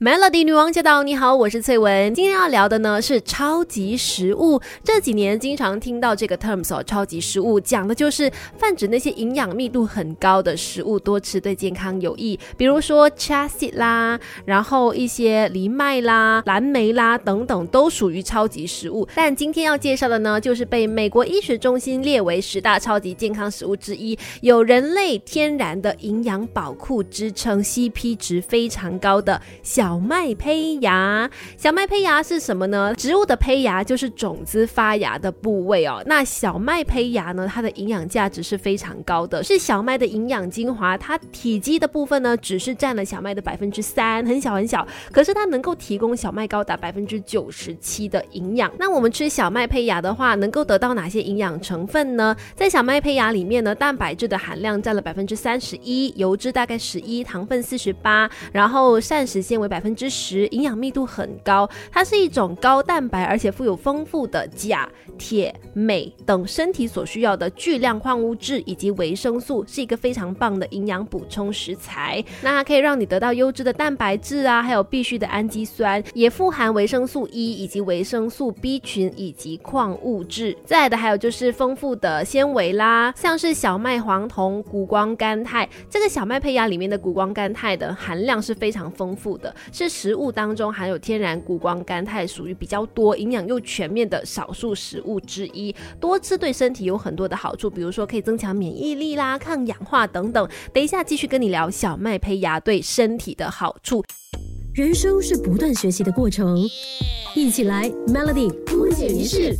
Melody 女王驾到！你好，我是翠文。今天要聊的呢是超级食物。这几年经常听到这个 terms 哦，超级食物讲的就是泛指那些营养密度很高的食物，多吃对健康有益。比如说 chia seed 啦，然后一些藜麦啦、蓝莓啦等等，都属于超级食物。但今天要介绍的呢，就是被美国医学中心列为十大超级健康食物之一，有人类天然的营养宝库支撑，CP 值非常高的小。小麦胚芽，小麦胚芽是什么呢？植物的胚芽就是种子发芽的部位哦。那小麦胚芽呢？它的营养价值是非常高的，是小麦的营养精华。它体积的部分呢，只是占了小麦的百分之三，很小很小。可是它能够提供小麦高达百分之九十七的营养。那我们吃小麦胚芽的话，能够得到哪些营养成分呢？在小麦胚芽里面呢，蛋白质的含量占了百分之三十一，油脂大概十一，糖分四十八，然后膳食纤维百。百分之十，营养密度很高。它是一种高蛋白，而且富有丰富的钾、铁、镁等身体所需要的巨量矿物质以及维生素，是一个非常棒的营养补充食材。那它可以让你得到优质的蛋白质啊，还有必需的氨基酸，也富含维生素 E 以及维生素 B 群以及矿物质。再来的还有就是丰富的纤维啦，像是小麦黄酮、谷胱甘肽。这个小麦胚芽里面的谷胱甘肽的含量是非常丰富的。是食物当中含有天然谷胱甘肽，属于比较多、营养又全面的少数食物之一。多吃对身体有很多的好处，比如说可以增强免疫力啦、抗氧化等等。等一下继续跟你聊小麦胚芽对身体的好处。人生是不断学习的过程，一起来 Melody 不解一式。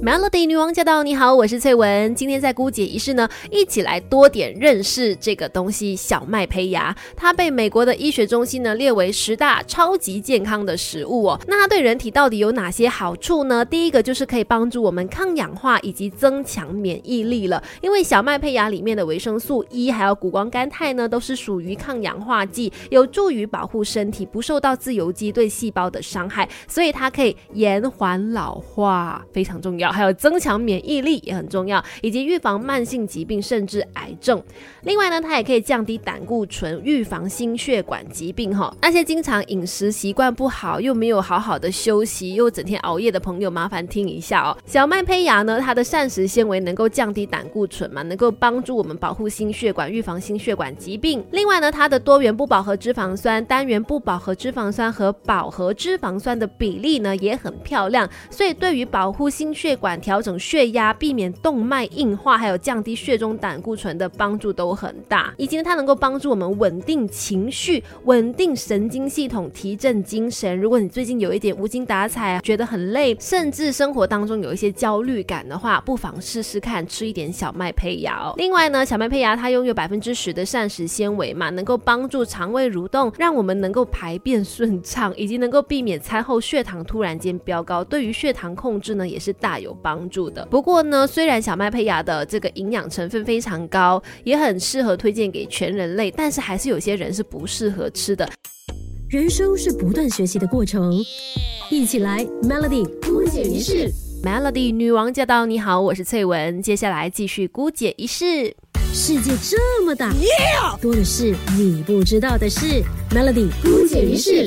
Melody 女王驾到！你好，我是翠文。今天在姑姐仪式呢，一起来多点认识这个东西——小麦胚芽。它被美国的医学中心呢列为十大超级健康的食物哦。那它对人体到底有哪些好处呢？第一个就是可以帮助我们抗氧化以及增强免疫力了。因为小麦胚芽里面的维生素 E 还有谷胱甘肽呢，都是属于抗氧化剂，有助于保护身体不受到自由基对细胞的伤害，所以它可以延缓老化，非常重要。还有增强免疫力也很重要，以及预防慢性疾病甚至癌症。另外呢，它也可以降低胆固醇，预防心血管疾病。哈，那些经常饮食习惯不好，又没有好好的休息，又整天熬夜的朋友，麻烦听一下哦。小麦胚芽呢，它的膳食纤维能够降低胆固醇嘛，能够帮助我们保护心血管，预防心血管疾病。另外呢，它的多元不饱和脂肪酸、单元不饱和脂肪酸和饱和脂肪酸的比例呢也很漂亮，所以对于保护心血管、调整血压、避免动脉硬化，还有降低血中胆固醇的帮助都很大。以及它能够帮助我们稳定情绪、稳定神经系统、提振精神。如果你最近有一点无精打采，觉得很累，甚至生活当中有一些焦虑感的话，不妨试试看吃一点小麦胚芽哦。另外呢，小麦胚芽它拥有百分之十的膳食纤维嘛，能够帮助肠胃蠕动，让我们能够排便顺畅，以及能够避免餐后血糖突然间飙高。对于血糖控制呢，也是大有帮助的。不过呢，虽然小麦胚芽的这个营养成分非常高，也很适合推荐给全人类，但是还是有些人是不适合吃的。人生是不断学习的过程，一起来 Melody 姑姐一世。Melody 女王驾到！你好，我是翠文。接下来继续姑姐一世。世界这么大，多的是你不知道的事。Melody 姑姐一式。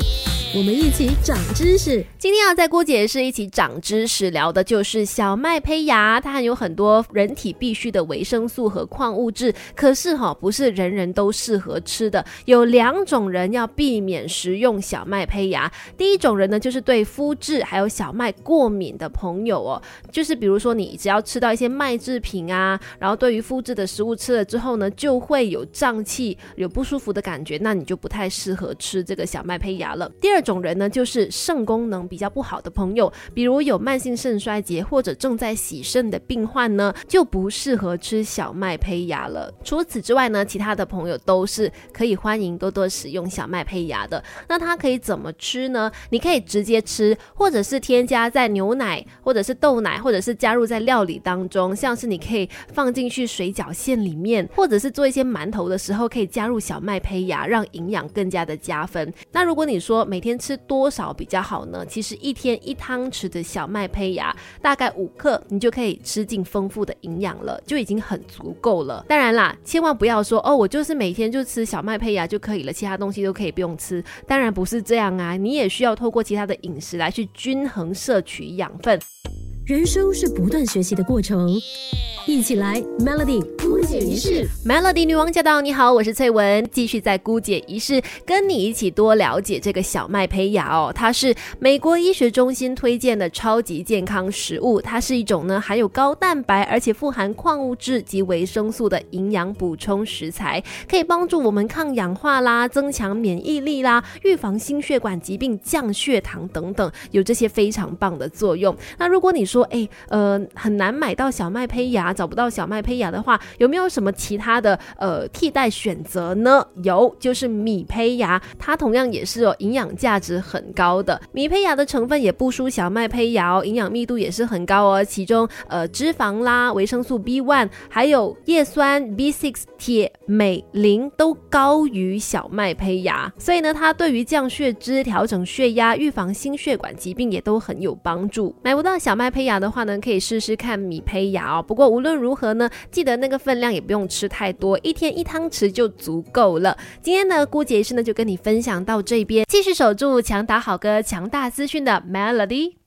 我们一起长知识。今天要在郭姐是一起长知识，聊的就是小麦胚芽，它含有很多人体必需的维生素和矿物质。可是哈，不是人人都适合吃的。有两种人要避免食用小麦胚芽。第一种人呢，就是对麸质还有小麦过敏的朋友哦。就是比如说，你只要吃到一些麦制品啊，然后对于麸质的食物吃了之后呢，就会有胀气、有不舒服的感觉，那你就不太适合吃这个小麦胚芽了。第二。种人呢，就是肾功能比较不好的朋友，比如有慢性肾衰竭或者正在洗肾的病患呢，就不适合吃小麦胚芽了。除此之外呢，其他的朋友都是可以欢迎多多使用小麦胚芽的。那它可以怎么吃呢？你可以直接吃，或者是添加在牛奶，或者是豆奶，或者是加入在料理当中，像是你可以放进去水饺馅里面，或者是做一些馒头的时候，可以加入小麦胚芽，让营养更加的加分。那如果你说每天天吃多少比较好呢？其实一天一汤匙的小麦胚芽，大概五克，你就可以吃进丰富的营养了，就已经很足够了。当然啦，千万不要说哦，我就是每天就吃小麦胚芽就可以了，其他东西都可以不用吃。当然不是这样啊，你也需要透过其他的饮食来去均衡摄取养分。人生是不断学习的过程，一起来 Melody 姑姐仪式。Melody 女王驾到！你好，我是翠文，继续在姑姐仪式跟你一起多了解这个小麦胚芽哦。它是美国医学中心推荐的超级健康食物，它是一种呢含有高蛋白而且富含矿物质及维生素的营养补充食材，可以帮助我们抗氧化啦，增强免疫力啦，预防心血管疾病、降血糖等等，有这些非常棒的作用。那如果你说，哎，呃，很难买到小麦胚芽，找不到小麦胚芽的话，有没有什么其他的呃替代选择呢？有，就是米胚芽，它同样也是哦，营养价值很高的。米胚芽的成分也不输小麦胚芽哦，营养密度也是很高哦。其中呃脂肪啦、维生素 B one，还有叶酸、B six、铁、镁、磷都高于小麦胚芽，所以呢，它对于降血脂、调整血压、预防心血管疾病也都很有帮助。买不到小麦胚芽的话呢，可以试试看米胚芽哦。不过无论如何呢，记得那个分分量也不用吃太多，一天一汤匙就足够了。今天呢，姑姐医师呢就跟你分享到这边，继续守住强打好歌、强大资讯的 Melody。